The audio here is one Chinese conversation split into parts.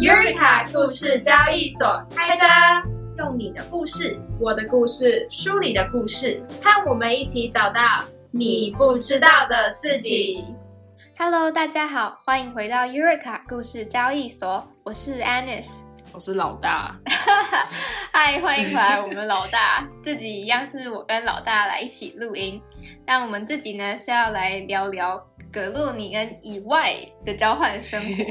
Eureka 故事交易所开张，用你的故事，我的故事，书里的故事，和我们一起找到你不知道的自己。Hello，大家好，欢迎回到 Eureka 故事交易所，我是 Anis，我是老大。嗨，欢迎回来，我们老大。自己一样是我跟老大来一起录音，那我们这集呢是要来聊聊。格洛尼恩以外的交换生活，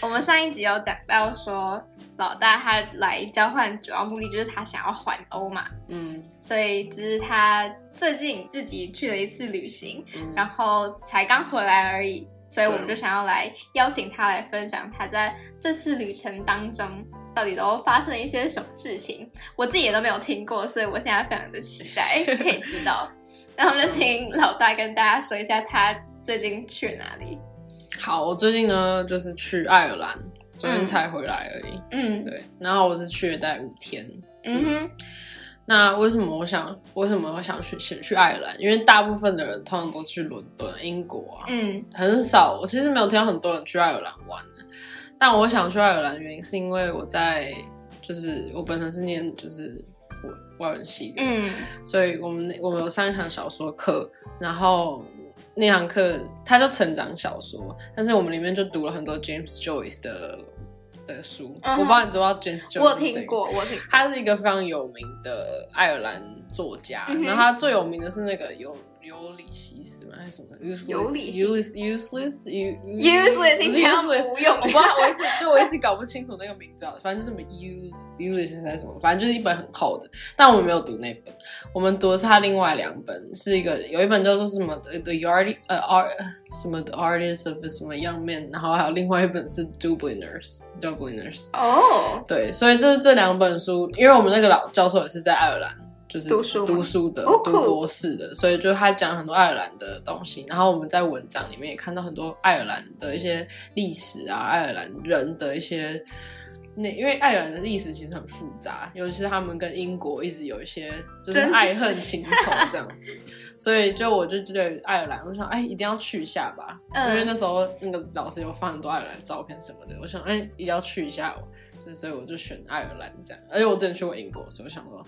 我们上一集有讲到说，老大他来交换主要目的就是他想要环欧嘛，嗯，所以就是他最近自己去了一次旅行，然后才刚回来而已，所以我们就想要来邀请他来分享他在这次旅程当中到底都发生了一些什么事情，我自己也都没有听过，所以我现在非常的期待可以知道，那我们就请老大跟大家说一下他。最近去哪里？好，我最近呢就是去爱尔兰，昨天才回来而已。嗯，对。然后我是去了待五天。嗯哼。那为什么我想为什么我想去先去爱尔兰？因为大部分的人通常都去伦敦、英国啊。嗯。很少，我其实没有听到很多人去爱尔兰玩的。但我想去爱尔兰原因是因为我在就是我本身是念就是外文系的。嗯。所以我们我们有上一堂小说课，然后。那堂课它叫成长小说，但是我们里面就读了很多 James Joyce 的的书。我不知道你知道 James Joyce 我听过，我听。他是一个非常有名的爱尔兰作家，然后他最有名的是那个有。尤里西斯吗？还是什么？useless，useless，useless，是 useless，无用。我不知道，我一直就我一直搞不清楚那个名字，反正就是什么 u useless 还是什么，反正就是一本很厚的。但我们没有读那本，我们读的是他另外两本，是一个有一本叫做什么 The Yard 呃 Art 什么 The Artist of 什么 Young Men，然后还有另外一本是 Dubliners，Dubliners。哦，对，所以就是这两本书，因为我们那个老教授也是在爱尔兰。就是读书读书的读博士的，所以就他讲很多爱尔兰的东西。然后我们在文章里面也看到很多爱尔兰的一些历史啊，爱尔兰人的一些那，因为爱尔兰的历史其实很复杂，尤其是他们跟英国一直有一些就是爱恨情仇这样子。所以就我就觉得爱尔兰，我想哎一定要去一下吧，因为那时候那个老师有放很多爱尔兰照片什么的，我想哎一定要去一下，所以我就选爱尔兰这样。而且我之前去过英国，所以我想说。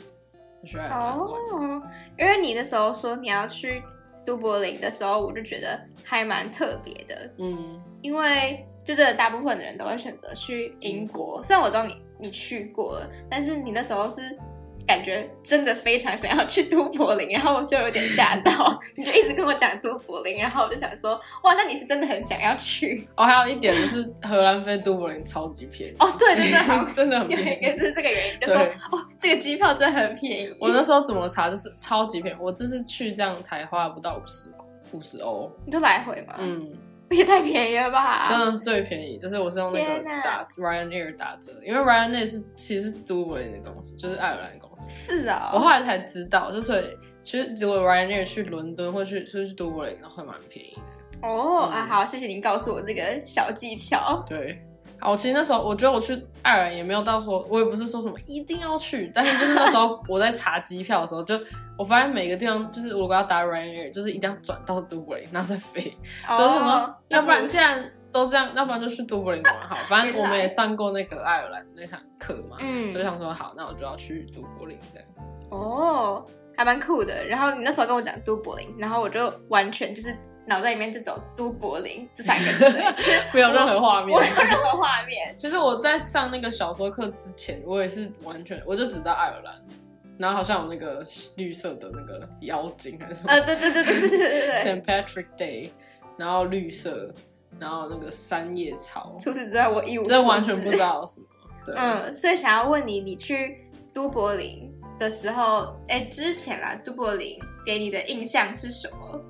哦，因为你那时候说你要去都柏林的时候，我就觉得还蛮特别的。嗯，因为就真的大部分的人都会选择去英国，虽然我知道你你去过了，但是你那时候是。感觉真的非常想要去都柏林，然后我就有点吓到，你就一直跟我讲都柏林，然后我就想说，哇，那你是真的很想要去？哦。还有一点就是荷兰飞都柏林超级便宜。哦，对对对，真的很便宜，也是这个原因，就说哦，这个机票真的很便宜。我那时候怎么查就是超级便宜，我这次去这样才花不到五十五十欧，你就来回嘛，嗯。也太便宜了吧！真的最便宜，就是我是用那个打 Ryanair 打折，因为 Ryanair 是其实是都柏林的公司，就是爱尔兰公司。是啊，我后来才知道，就是其实如果 Ryanair 去伦敦或去去去都柏林，会蛮便宜的。哦，啊好，谢谢您告诉我这个小技巧。对。好，其实那时候我觉得我去爱尔兰也没有到说，我也不是说什么一定要去，但是就是那时候我在查机票的时候，就我发现每个地方就是如果要搭 Ryanair，就是一定要转到都柏林，然后再飞。所以什么？要不然既然都这样，要不然就去都柏林玩好。反正我们也上过那个爱尔兰那场课嘛，嗯，所以想说好，那我就要去都柏林这样。哦，还蛮酷的。然后你那时候跟我讲都柏林，然后我就完全就是。脑袋里面就走都柏林这三个字，就是 没有任何画面，没有任何画面。其实我在上那个小说课之前，我也是完全，我就只知道爱尔兰，然后好像有那个绿色的那个妖精还是什么，啊，对对对对对对对对，Saint Patrick Day，然后绿色，然后那个三叶草。除此之外，我一无真完全不知道什么。对，嗯，所以想要问你，你去都柏林的时候，哎，之前啊，都柏林给你的印象是什么？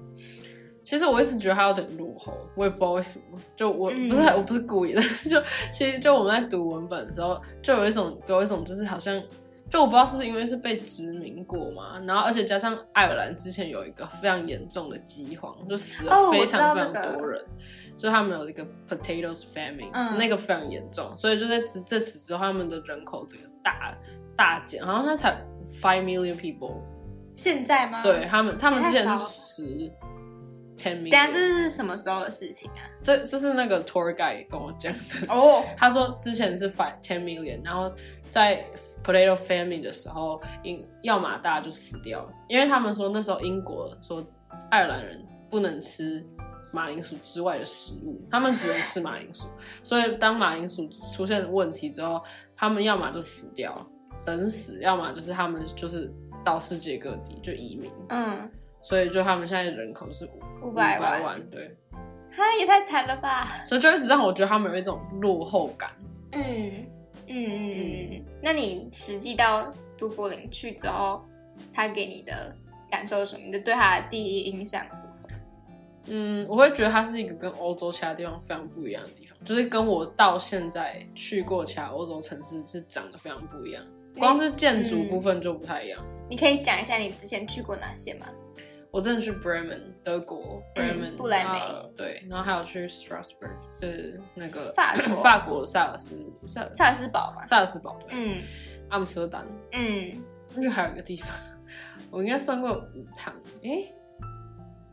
其实我一直觉得他有点落后，我也不知道为什么。就我不是我不是故意的，就其实就我们在读文本的时候，就有一种有一种就是好像，就我不知道是因为是被殖民过嘛，然后而且加上爱尔兰之前有一个非常严重的饥荒，就死了非常非常多人，就他们有一个 potatoes famine，那个非常严重，所以就在这这次之后，他们的人口整个大大减，好像那才 five million people。现在吗？对他们，他们之前是十。Ten 这。是什么时候的事情啊？这这是那个 tour guide 跟我讲的。哦，他说之前是 five ten million，然后在 potato famine 的时候，英要么大家就死掉了，因为他们说那时候英国说爱尔兰人不能吃马铃薯之外的食物，他们只能吃马铃薯，所以当马铃薯出现问题之后，他们要么就死掉，等死，要么就是他们就是到世界各地就移民，嗯，所以就他们现在人口是五五百万，万，对，他也太惨了吧？所以就一直让我觉得他们有一种落后感。嗯嗯嗯嗯嗯。那你实际到都柏林去之后，他给你的感受是什么？你的对他的第一印象如何？嗯，我会觉得它是一个跟欧洲其他地方非常不一样的地方，就是跟我到现在去过其他欧洲城市是长得非常不一样，光是建筑部分就不太一样。你可以讲一下你之前去过哪些吗？我真的去 Bremen 德国，Bremen 嗯不来梅呃对，然后还有去 Strasbourg 是那个法国 法国萨尔斯萨萨尔斯堡吧？萨尔斯堡对，嗯阿姆斯特丹，嗯，那就还有一个地方，我应该算过五趟，诶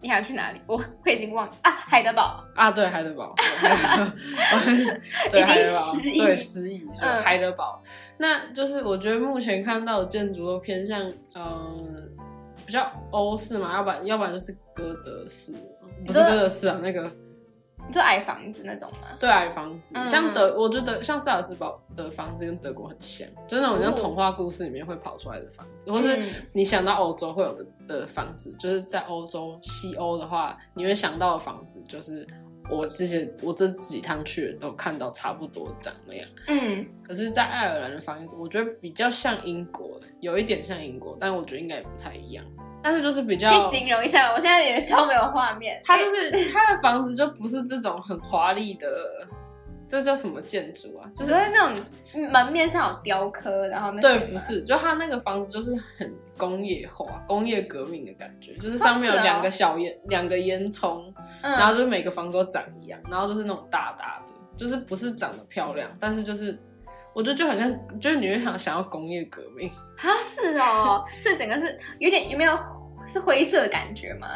你还要去哪里？我我已经忘了啊，海德堡。啊，对，海德堡，对海德堡对失忆海德堡。那就是我觉得目前看到的建筑都偏向，嗯、比较欧式嘛，要不然要不然就是哥德式，不是哥德式啊，那个你说矮房子那种吗？对矮房子，嗯像德，我觉得像萨尔斯堡的房子跟德国很像，就是那种像哦。童话故事里面会跑出来的房子，或是嗯。你想到欧洲会有的的房子，就是在欧洲西欧的话，你会想到的房子就是我其实我这几趟去都看到差不多长那样。嗯，可是，在爱尔兰的房子，我觉得比较像英国的，有一点像英国，但我觉得应该也不太一样。但是就是比较可以，形容一下，我现在也超没有画面。它就是它的房子就不是这种很华丽的，这叫什么建筑啊？就是那种门面上有雕刻，然后那些对，不是，就它那个房子就是很工业化、工业革命的感觉，就是上面有两个小烟、两个烟囱，嗯，然后就是每个房子都长一样，然后就是那种大大的，就是不是长得漂亮，但是就是我觉得就很像，就是你会想想要工业革命，啊是哦，是整个是有点有没有是灰色的感觉吗？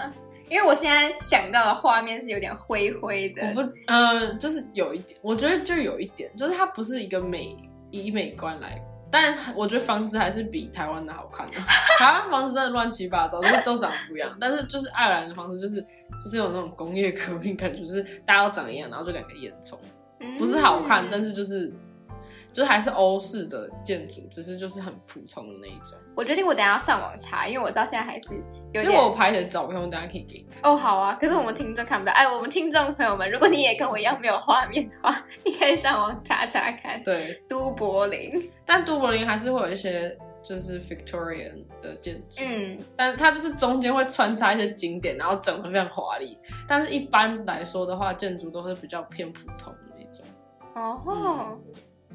因为我现在想到的画面是有点灰灰的，我不，呃，就是有一点，我觉得就有一点，就是它不是一个美以美观来。但是我觉得房子还是比台湾的好看的，台湾房子真的乱七八糟，就是都长不一样。但是就是爱尔兰的房子，就是就是有那种工业革命感觉，就是大家都长一样，然后就两个烟囱，嗯不是好看，但是就是就是还是欧式的建筑，只是就是很普通的那一种。我决定我等下要上网查，因为我到现在还是有其点实我拍的照片，我等下可以给你看。哦，好啊，可是我们听众看不到。哎，我们听众朋友们，如果你也跟我一样没有画面的话，你可以上网查查看。对，都柏林，但都柏林还是会有一些就是 Victorian 的建筑，嗯，但它就是中间会穿插一些景点，然后整得非常华丽。但是一般来说的话，建筑都是比较偏普通的那种。哦，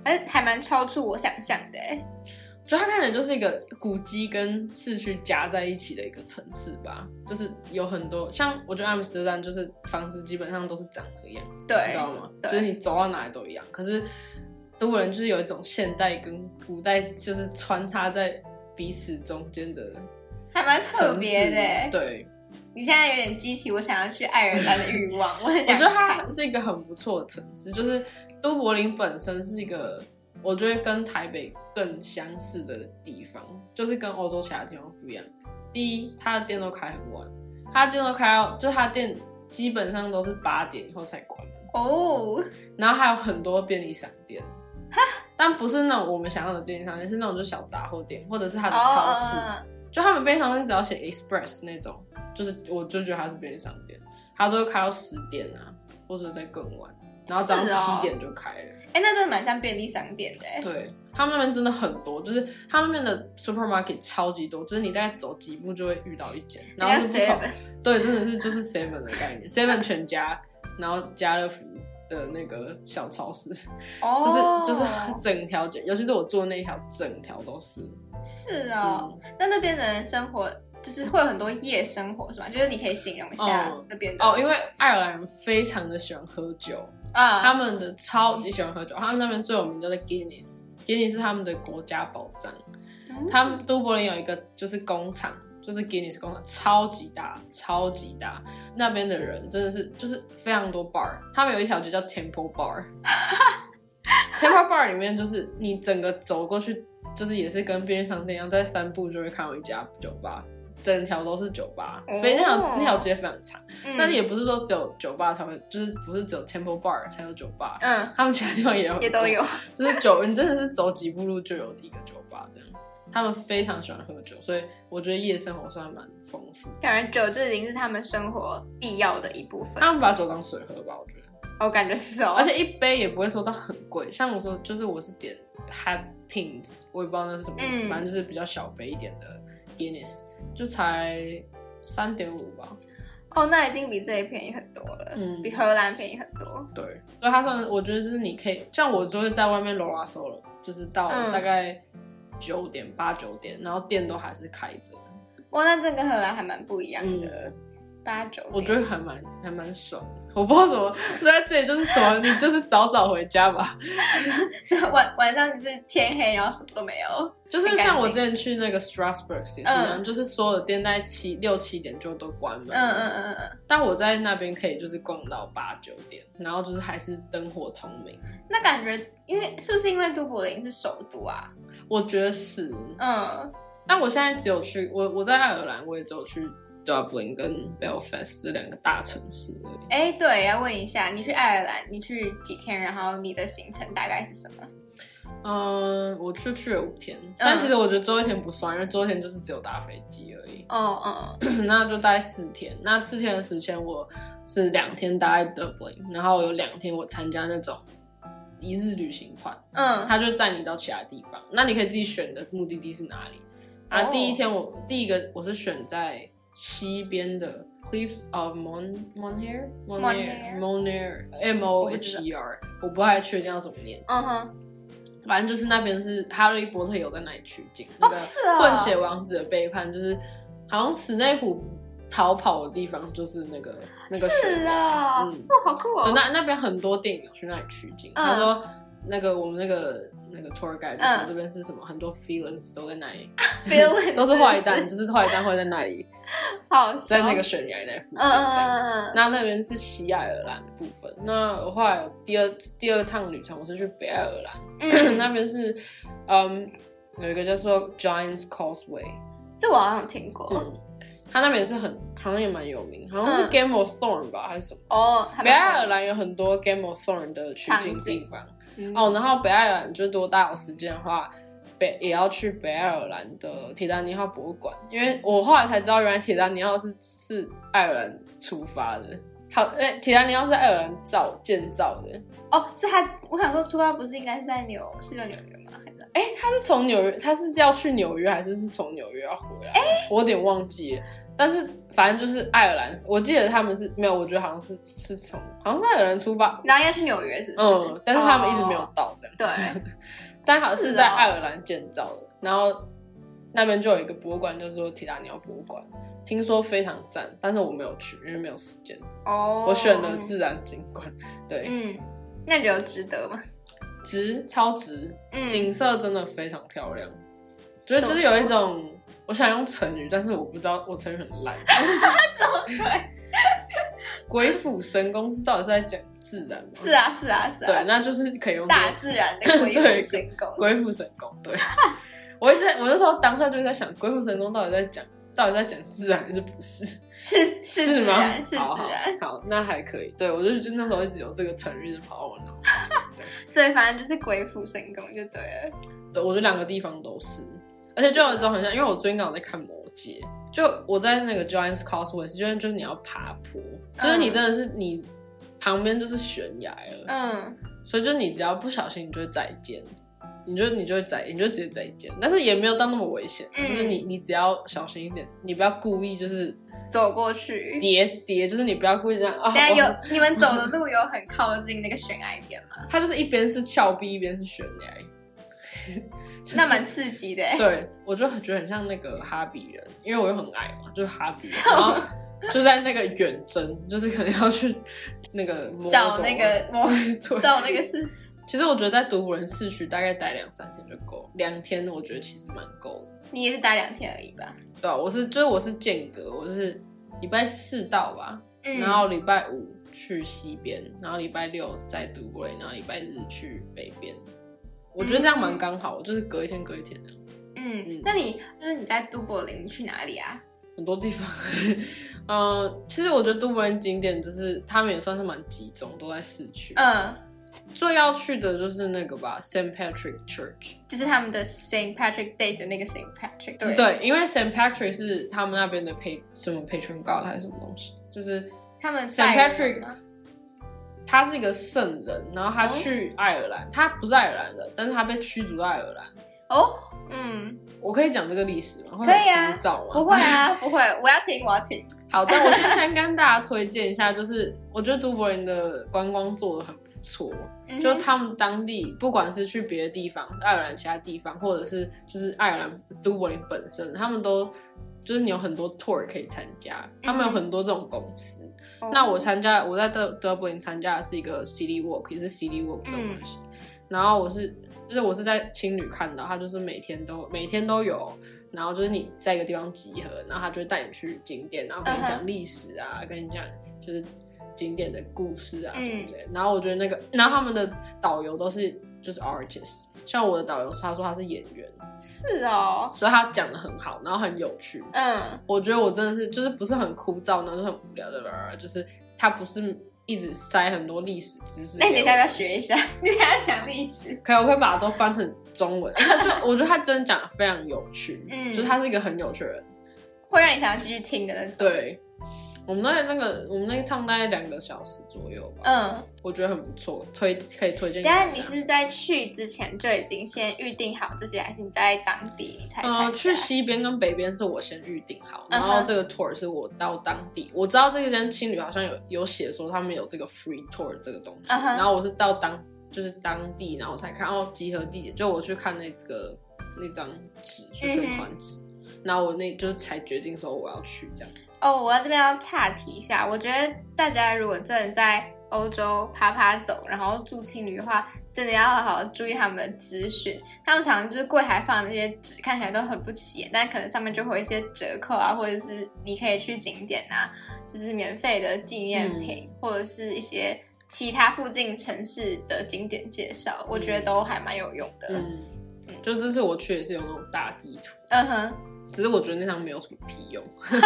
哎、还蛮超出我想象的哎。就它看起来就是一个古迹跟市区夹在一起的一个城市吧，就是有很多像我觉得阿姆斯特丹就是房子基本上都是长那个样子，对你知道吗？就是你走到哪里都一样。可是德国人就是有一种现代跟古代就是穿插在彼此中间的还蛮特别的哎。对，你现在有点激起我想要去爱尔兰的欲望，我很想我觉得它。是一个很不错的城市，就是都柏林本身是一个，我觉得跟台北更相似的地方，就是跟欧洲其他地方不一样。第一，它的店都开很晚，它的店都开到，就它店基本上都是八点以后才关门，哦，然后还有很多便利商店。但不是那种我们想要的便利商店，是那种就小杂货店，或者是它的超市。哦就他们便利商店只要写 express 那种，就是我就觉得它是便利商店，它都会开到十点啊，或者再更晚，然后早上七点就开了。哎、那真的蛮像便利商店的哎。对他们那边真的很多，就是他们那边的 supermarket 超级多，就是你大概走几步就会遇到一间，然后是不同对，真的是就是 seven 的概念，seven 全家，然后家乐福的那个小超市，哦，就是就是整条街，尤其是我住的那一条，整条都是。是哦。嗯那那边的人生活就是会有很多夜生活是吧？就是你可以形容一下哦那边的哦，因为爱尔兰人非常的喜欢喝酒，啊，他们的超级喜欢喝酒，他们那边最有名叫做 Guinness，Guinness 是他们的国家宝藏。嗯他们都柏林有一个就是工厂，就是 Guinness 工厂，超级大，超级大。那边的人真的是就是非常多 bar，他们有一条街叫 Temple Bar。Temple Bar 里面就是你整个走过去，就是也是跟便利商店一样，在三步就会看到一家酒吧，整条都是酒吧，哦所以那条那条街非常长。嗯但是也不是说只有酒吧才会，就是不是只有 Temple Bar 才有酒吧，嗯他们其他地方也有，也都有，就是酒，你真的是走几步路就有一个酒吧这样。他们非常喜欢喝酒，所以我觉得夜生活算蛮丰富。感觉酒就已经是他们生活必要的一部分。他们把酒当水喝吧，我觉得，我感觉是哦，而且一杯也不会说到很贵。像我说，就是我是点 Hat Pins，我也不知道那是什么意思，嗯反正就是比较小杯一点的 Guinness，就才三点五吧。哦，那已经比这里便宜很多了，嗯比荷兰便宜很多。对，所以它算我觉得就是你可以，像我就会在外面 roll 收了，就是到嗯大概九点八九点，然后店都还是开着。哇，那这跟荷兰还蛮不一样的，八九。嗯我觉得还蛮还蛮爽的。我不知道什么，就在这里就是什么，你就是早早回家吧。是晚晚上就是天黑，然后什么都没有。就是像我之前去那个 Strasbourg 也是一样，嗯就是所有的店在七六七点就都关门。嗯嗯嗯嗯，但我在那边可以就是逛到八九点，然后就是还是灯火通明。那感觉因为是不是因为都柏林是首都啊？我觉得是，嗯，但我现在只有去我我在爱尔兰，我也只有去 Dublin 跟 Belfast 这两个大城市而已。哎，对，要问一下，你去爱尔兰，你去几天？然后你的行程大概是什么？嗯，我去去了五天，但其实我觉得最后一天不算，因为最后一天就是只有搭飞机而已。哦哦，那就待四天。那四天的时间，我是两天待在 Dublin，然后有两天我参加那种一日旅行团，嗯他就载你到其他地方。那你可以自己选的目的地是哪里。啊，哦第一天我第一个我是选在西边的 Cliffs of Mon Monair Monair Monair M O H E R，我不太确定要怎么念。嗯哼，反正就是那边是哈利波特有在那里取景，那个混血王子的背叛，就是好像史内普逃跑的地方就是那个那个是啊，嗯，哇，好酷哦。那那边很多电影去那里取景。嗯。他说那个我们那个那个 tour guide 就这边是什么，很多 villains 都在那里，Villains 都是坏蛋，就是坏蛋会在那里，好笑。在那个悬崖那附近那那边是西爱尔兰的部分。那我后来有第二第二趟旅程，我是去北爱尔兰，嗯，那边是嗯有一个叫做 Giants Causeway，这我好像有听过。嗯，它那边也是很好像也蛮有名，好像是嗯 Game of Thorn 吧、还是什么。哦，北爱尔兰有很多 Game of Thorn 的取景地方嗯哦，然后北爱尔兰就多大家有时间的话，北也要去北爱尔兰的铁达尼号博物馆，因为我后来才知道，原来铁达尼号是是爱尔兰出发的。好，诶，铁达尼号是爱尔兰造建造的，哦，是他，我想说出发不是应该是在纽，是在纽约吗？还是在？哎，他是从纽约，他是要去纽约，还是是从纽约要回来？我有点忘记了。但是反正就是爱尔兰，我记得他们是没有，我觉得好像是是从好像是爱尔兰出发，然后要去纽约是不是？嗯，但是他们一直没有哦到这样。对，但好像是在爱尔兰建造的，然后那边就有一个博物馆，叫做提达尼奥博物馆，听说非常赞，但是我没有去，因为没有时间。哦，我选了自然景观，对，嗯，那你觉得值得吗？值超值，嗯，景色真的非常漂亮，觉得就是有一种，我想用成语，但是我不知道我成语很烂。什么 鬼斧神工是到底是在讲自然吗？是，啊，是啊，是啊，对，那就是可以用大自然的鬼 斧神工。鬼斧神工，对。我一直在我那时候当下就在想，鬼斧神工到底在讲，到底在讲自然还是不是？是是自吗？好好自然，好，那还可以。对我就就那时候一直有这个成语就跑到我脑。所以反正就是鬼斧神工就对了。对，我觉得两个地方都是，而且就有一种很像，因为我最近刚好在看《魔戒》，就我在那个 Giants Causeways，，就是就是你要爬坡，就是你真的是你旁边就是悬崖了，嗯，所以就你只要不小心，你就会再见。你就你就会再，你就直接再见，但是也没有到那么危险，嗯就是你你只要小心一点，你不要故意就是走过去。叠叠，就是你不要故意这样啊。有你们走的路有很靠近那个悬崖边吗？它就是一边是峭壁，一边是悬崖，就是那蛮刺激的欸。对，我就很觉得很像那个哈比人，因为我又很矮嘛，就是哈比人，然后 就在那个远征，就是可能要去那个找那个模 对找那个事情。其实我觉得在都柏林市区大概待两三天就够，两天我觉得其实蛮够的。你也是待两天而已吧？对啊，我是就是我是间隔，我是礼拜四到吧，嗯然后礼拜五去西边，然后礼拜六在都柏林，然后礼拜日去北边。我觉得这样蛮刚好，就是隔一天隔一天的，嗯嗯，那你就是你在都柏林，你去哪里啊？很多地方。嗯，其实我觉得都柏林景点就是他们也算是蛮集中，都在市区。嗯，最要去的就是那个吧，Saint Patrick Church。就是他们的 Saint Patrick Days 的那个 Saint Patrick。对，对，因为 Saint Patrick 是他们那边的 pa 什么 patron god 还是什么东西，就是他们 Saint Patrick 吗他是一个圣人，然后他去爱尔兰，他不是爱尔兰人，但是他被驱逐到爱尔兰。哦，嗯，我可以讲这个历史吗？可以啊？不会啊，不会，我要听，我要听。好，但我先先跟大家推荐一下，就是我觉得都柏林的观光做的很不错，嗯就他们当地不管是去别的地方，爱尔兰其他地方，或者是就是爱尔兰都柏林本身，他们都就是你有很多 tour 可以参加，他们有很多这种公司。哦那我参加我在德德柏林参加的是一个 City Walk，也是 City Walk 这种东西。然后我是就是我是在青旅看到，他就是每天都每天都有。然后就是你在一个地方集合，然后他就会带你去景点，然后跟你嗯讲历史啊跟你讲就是景点的故事啊什么嗯之类的。然后我觉得那个，然后他们的导游都是就是 artist，像我的导游他说他是演员，是哦，所以他讲的很好，然后很有趣。嗯我觉得我真的是就是不是很枯燥，然后就很无聊的啦，就是他不是一直塞很多历史知识。那你等一下要不要学一下？你等一下讲历史。可以，我可以把它都翻成中文。他就我觉得他真的讲的非常有趣，嗯就是他是一个很有趣的人。会让你想要继续听的那种。，对，我们那那个我们那一趟大概两个小时左右吧，嗯，我觉得很不错，推可以推荐给等一下。你是在去之前就已经先预定好这些，还是你在当地你才参加？呃，去西边跟北边是我先预定好，然后这个 tour 是我到当地，我知道这间青旅好像有有写说他们有这个 free tour 这个东西，嗯然后我是到当就是当地，然后我才看哦集合地点，就我去看那个那张纸，就宣传纸，然后我那就是才决定说我要去这样。哦，我在这边要岔题一下，我觉得大家如果真的在欧洲爬爬走，然后住青旅的话，真的要好好注意他们的资讯。他们常常就是柜台放的那些纸看起来都很不起眼，但可能上面就会有一些折扣啊，或者是你可以去景点啊，就是免费的纪念品，或者是一些其他附近城市的景点介绍，我觉得都还蛮有用的。嗯，就这次我去也是有那种大地图，嗯哼，只是我觉得那张没有什么屁用，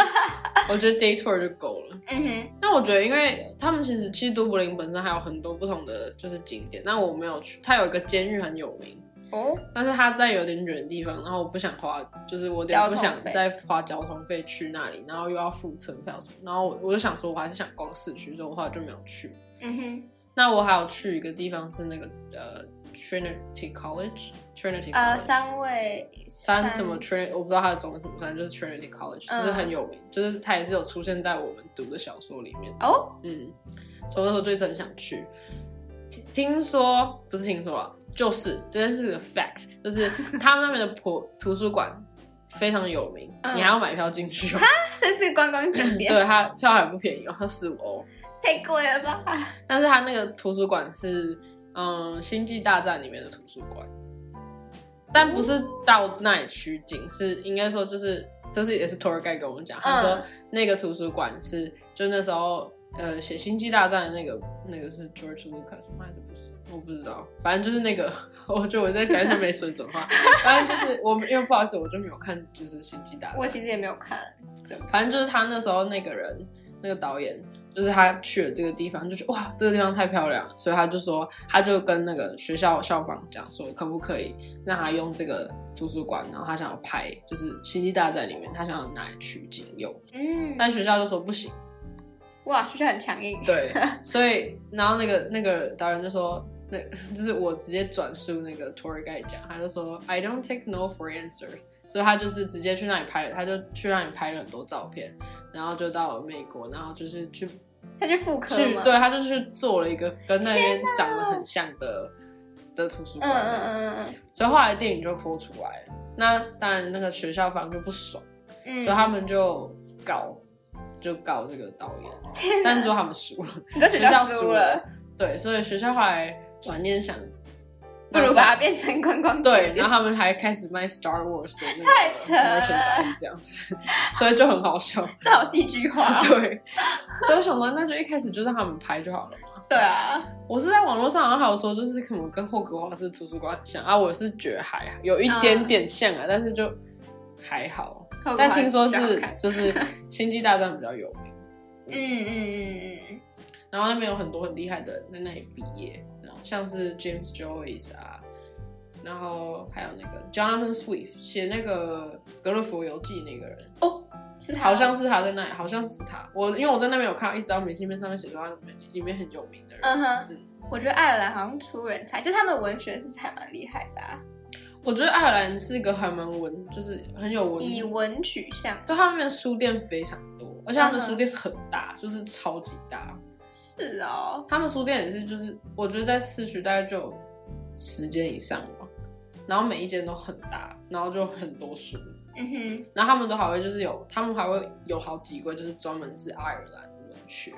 我觉得 day tour 就够了。嗯哼，那我觉得，因为他们其实其实都柏林本身还有很多不同的就是景点，但我没有去。它有一个监狱很有名，哦，但是它在有点远的地方，然后我不想花，就是我有点不想再花交通费去那里，然后又要付车票什么，然后我我就想说，我还是想逛市区，所以我后来就没有去。嗯哼，那我还有去一个地方是那个呃 Trinity College，Trinity College，呃，三位三什么 Trin，我不知道它的中文什么，反正就是 Trinity College，嗯就是很有名，就是它也是有出现在我们读的小说里面。哦，嗯，所以那时候就一直很想去。听听说不是听说啊，就是这件是个 fact，就是 他们那边的图图书馆非常有名，嗯你还要买票进去哦。这是观光景点，对，它票还不便宜哦，它十五欧。太贵了吧？但是它那个图书馆是嗯《星际大战》里面的图书馆，但不是到那里取景，是应该说就是这是也是 tour guide 跟我们讲，他说嗯。那个图书馆是就那时候呃写《星际大战》的那个那个是 George Lucas 吗？还是不是？我不知道，反正就是那个，我觉得我在讲一些没水准话，反正就是我们因为不好意思，我就没有看就是《星际大战》，我其实也没有看，反正就是他那时候那个人，那个导演，就是他去了这个地方，就觉得哇，这个地方太漂亮，所以他就说，他就跟那个学校校方讲说，可不可以让他用这个图书馆，然后他想要拍，就是《星际大战》里面，他想要拿来取景用，嗯，但学校就说不行，哇，学校很强硬，对，所以然后那个那个导演就说。那 就是我直接转述那个 tour guide 讲，他就说 I don't take no for answer，所以他就是直接去那里拍了，他就去那里拍了很多照片，然后就到了美国，然后就是去他去复刻吗？去对，他就去做了一个跟那边长得很像的的图书嗯馆，嗯嗯嗯所以后来电影就播出来了。那当然，那个学校方就不爽，嗯，所以他们就搞，就告这个导演，但最后他们输了，你在学学校输输了。对，所以学校后来转念想，不如把它变成观光景对，然后他们还开始卖 Star Wars 的那个太扯了 merchandise 这样子，所以就很好笑。这好戏剧化、哦。对，所以我想说，那就一开始就让他们拍就好了嘛。对啊，我是在网络上好像还有说，就是可能跟霍格华兹图书馆很像啊，我是觉得还有一点点像啊，但是就还好。但听说是就是星际大战比较有名，嗯嗯嗯嗯然后那边有很多很厉害的人在那里毕业，像是 James Joyce 啊，然后还有那个 Jonathan Swift 写那个《格勒佛游记》那个人，嗯，哦，是他好像是他在那里，好像是他。我因为我在那边有看到一张明信片，上面写说他里面里面很有名的人。嗯哼嗯，我觉得爱尔兰好像出人才，就他们文学是还蛮厉害的、啊，我觉得爱尔兰是一个还蛮文，就是很有文，以文取向。就他们那边书店非常多，而且他们书店很大，就是超级大。是哦，他们书店也是，就是我觉得在市区大概就有十间以上吧，然后每一间都很大，然后就很多书，嗯哼，然后他们都还会就是有，他们还会有好几柜就是专门是爱尔兰文学。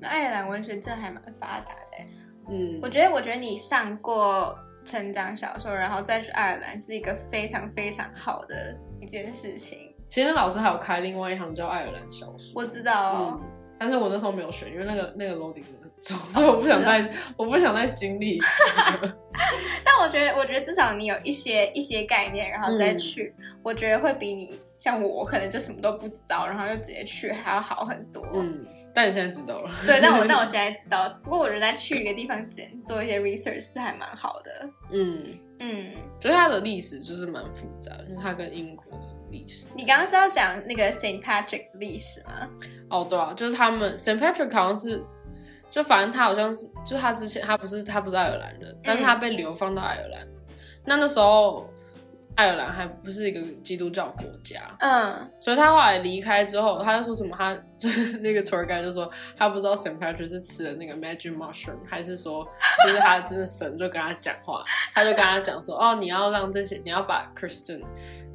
那爱尔兰文学真的还蛮发达的欸。嗯，我觉得，我觉得你上过成长小说，然后再去爱尔兰，是一个非常非常好的一件事情。其实老师还有开另外一行叫爱尔兰小说，我知道哦，嗯，但是我那时候没有选，因为那个那个真的很重，所以我不想再、我不想再经历一次。但我觉得，我觉得至少你有一些一些概念，然后再嗯去，我觉得会比你像我，可能就什么都不知道，然后就直接去还要好很多。嗯，但你现在知道了。对，但我 但我现在知道，不过我觉得在去一个地方前做一些 research 是还蛮好的。嗯，嗯，就是它的历史就是蛮复杂的，就是它跟英国的历史。你刚刚是要讲那个 Saint Patrick 的历史吗？哦，对啊，就是他们 Saint Patrick 好像是，就反正他好像是，就是他之前他不是他不是爱尔兰人，但是他被流放到爱尔兰。那那时候爱尔兰还不是一个基督教国家，嗯，所以他后来离开之后，他就说什么他就是 那个 tour guide 就说他不知道 Saint Patrick 是吃了那个 magic mushroom，还是说就是他真的神就跟他讲话，他就跟他讲说哦，你要让这些你要把 Christian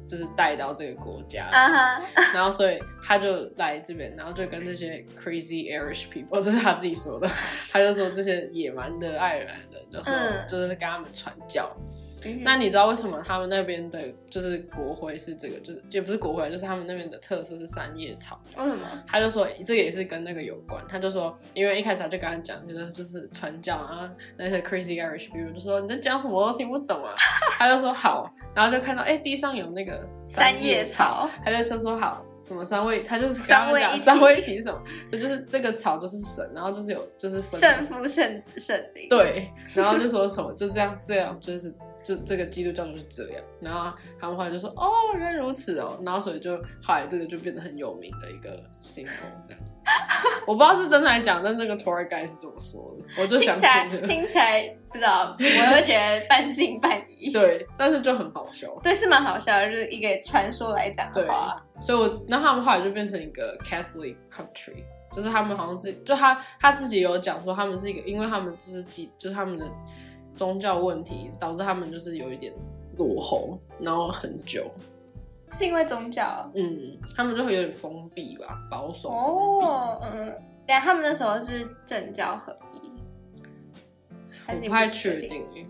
就是带到这个国家，然后所以他就来这边，然后就跟这些 crazy Irish people，这是他自己说的，他就说这些野蛮的爱尔兰人，就说、嗯就是跟他们传教。嗯那你知道为什么他们那边的就是国徽是这个，就是也不是国徽，就是他们那边的特色是三叶草。为什么？他就说这个也是跟那个有关，他就说，因为一开始他就跟他讲，就是就是传教，然后那些 crazy Irish people 就说你在讲什么我都听不懂啊，他就说好，然后就看到哎、地上有那个三叶草，他就说说好什么三位，他就是刚刚讲位一体位一体什么，所以就是这个草就是神，然后就是有就是分圣父、圣子、圣灵。，对，然后就说什么就这样这样就是。就这个基督教就是这样，然后他们后来就说哦原来如此哦，然后所以就后来这个就变得很有名的一个 symbol 这样。我不知道是真的来讲，但这个 tour guide 是怎么说的，我就想起来。听起来不知道，我会觉得半信半疑。对，但是就很好笑。对，是蛮好笑的，就是一个传说来讲的话。所以我那他们后来就变成一个 Catholic country，就是他们好像是就他他自己有讲说他们是一个，因为他们就是基就是他们的宗教问题导致他们就是有一点落后，然后很久，是因为宗教嗯，他们就会有点封闭吧，保守。哦，嗯，但他们那时候是政教合一，还是你不太确确？定，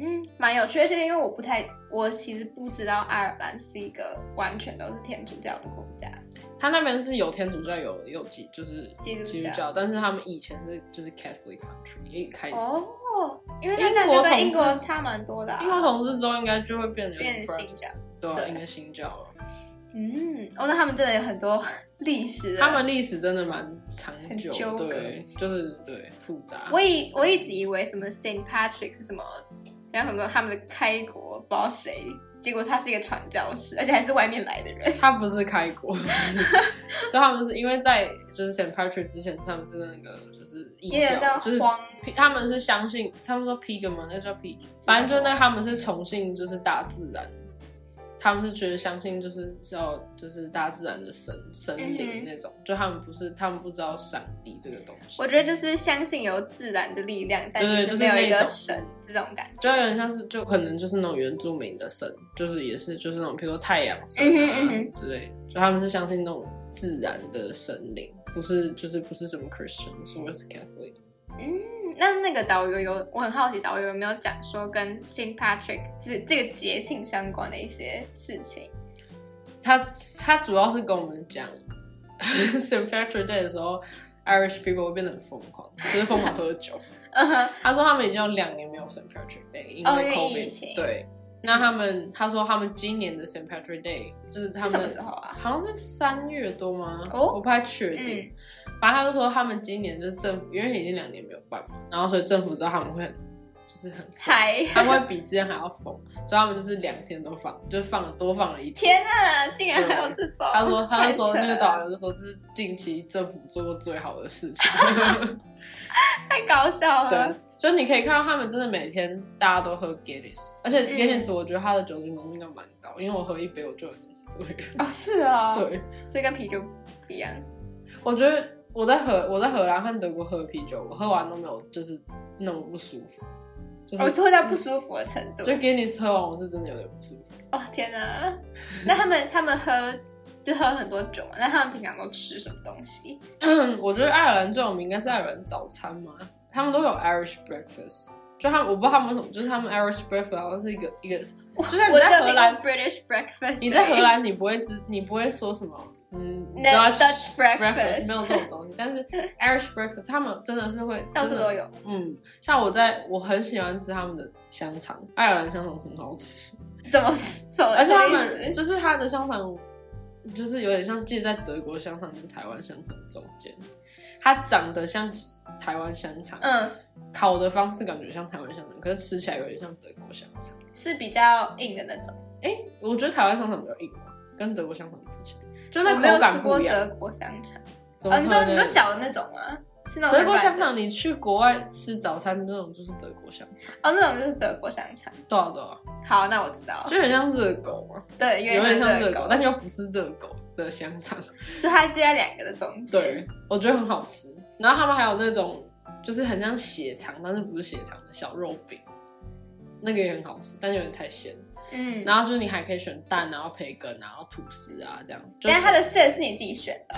嗯，蛮有趣的，是因为我不太，我其实不知道爱尔兰是一个完全都是天主教的国家。他那边是有天主教，有有基就是基督教基督教，但是他们以前是就是 Catholic country，一开始。哦，因为它这样就跟英国差蛮多的、啊。英国统治之后应该就会变得变成新教对啊，应该新教了。嗯，哦，那他们真的有很多 历史。他们历史真的蛮长久，对，就是对复杂。我以我一直以为什么 Saint Patrick 是什么，像什么他们的开国，不知道谁，结果他是一个传教士，而且还是外面来的人。他不是开国，就他们是因为在就是 Saint Patrick 之前，他们是那个就是异教，就是他们是相信，他们说 Pagan 嘛，那叫 Pagan，反正就是那他们是崇信就是大自然，他们是觉得相信就是叫就是大自然的神神嗯灵那种，就他们不是他们不知道上帝这个东西，我觉得就是相信有自然的力量，但对对就是有一种。个神这种感觉。就有点像是，就可能就是那种原住民的神，就是也是就是那种，比如说太阳神之类的，就他们是相信那种自然的神灵，不是就是不是什么 Christian，是或是 Catholic。嗯，那那个导游有，我很好奇，导游有没有讲说跟 Saint Patrick 这这个节庆相关的一些事情？他他主要是跟我们讲 St. Patrick Day 的时候，Irish people 会变得很疯狂，就是疯狂喝酒。嗯哼，他说他们已经有两年没有 St. Patrick Day，因为 COVID、对，那他们他说他们今年的 St. Patrick Day 就是什么们时候啊？好像是三月多吗？哦我不太确定。反正他就说他们今年就是政府，因为已经两年没有办嘛，然后所以政府知道他们会很就是很疯嗨，他们会比之前还要疯，所以他们就是两天都放，就放了多放了一天。天啊，竟然还有这种！他说，他就说那个导游就说这是近期政府做过最好的事情。太搞笑了对。，就是你可以看到他们真的每天大家都喝 Guinness，而且嗯 Guinness 我觉得它的酒精浓度应该蛮高，因为我喝一杯我就有哦，是哦，，对，所以跟啤酒不一样。我觉得我在荷我在荷兰和德国喝啤酒，我喝完都没有就是那么不舒服，就是、我会到不舒服的程度。就 Guinness 喝完我是真的有点不舒服。哦天哪！那他们他们喝就喝很多酒嘛？那他们平常都吃什么东西？我觉得爱尔兰最有名应该是爱尔兰早餐嘛，他们都有 Irish breakfast。就他们，我不知道他们什么，就是他们 Irish breakfast 好像是一个一个，就像你我在荷兰 British breakfast，你在荷兰，你不会知，你不会说什么，嗯那 Dutch breakfast 没有这种东西。但是 Irish breakfast 他们真的是会到处都有。嗯，像我在我很喜欢吃他们的香肠，爱尔兰香肠很好吃，怎么怎么？而且他们就是他的香肠，就是有点像介在德国香肠跟台湾香肠中间，它长得像台湾香肠，嗯，烤的方式感觉像台湾香肠，可是吃起来有点像德国香肠。是比较硬的那种。哎、我觉得台湾香肠比较硬嘛，跟德国香肠比起来，就没有口感吃过不一样德。国香肠。你说可能你说小的那种吗？是那种德国香肠，你去国外吃早餐那种就是德国香肠，哦，那种就是德国香肠。多少多少，好，那我知道。就很像热狗嘛，对，有点像热热狗，但又不是热狗的香肠。是它接在两个的中间。对，我觉得很好吃。然后他们还有那种就是很像血肠，但是不是血肠的小肉饼，那个也很好吃，但有点太咸。嗯，然后就是你还可以选蛋，然后培根，然后吐司啊，这样。就但它的 set 是你自己选的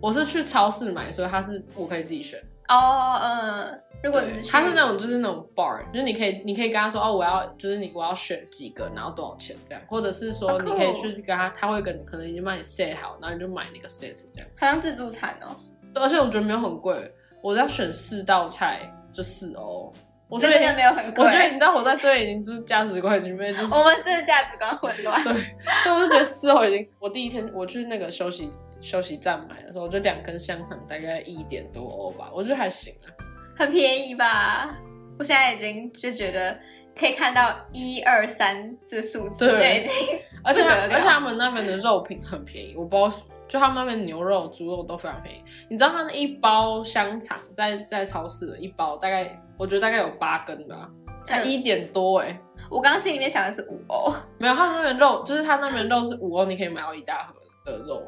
我是去超市买，所以它是我可以自己选。哦。嗯，如果你是他是那种就是那种 bar，就是你可以你可以跟他说哦，我要就是你我要选几个，然后多少钱这样，或者是说你可以去跟他，他会跟你可能已经帮你 set 好，然后你就买那个 set 这样。好像自助餐哦。对而且我觉得没有很贵，我要选四道菜就四欧。我我真的没有很贵。我觉得你知道我在这边已经就是价值观里面就是我们真的价值观混乱。对，所以我就觉得四欧已经，我第一天我去那个休息休息站买的时候，我就两根香肠大概一点多欧吧，我觉得还行啊。很便宜吧？我现在已经就觉得可以看到一二三这数字，就对已经而且而且他们那边的肉品很便宜，我不知道为什么，就他们那边牛肉、猪肉都非常便宜。你知道他那一包香肠在在超市的一包大概，我觉得大概有八根吧，才嗯一点多哎、我刚刚心里面想的是五欧。没有，他们那边肉就是他那边肉是五欧，你可以买到一大盒的肉，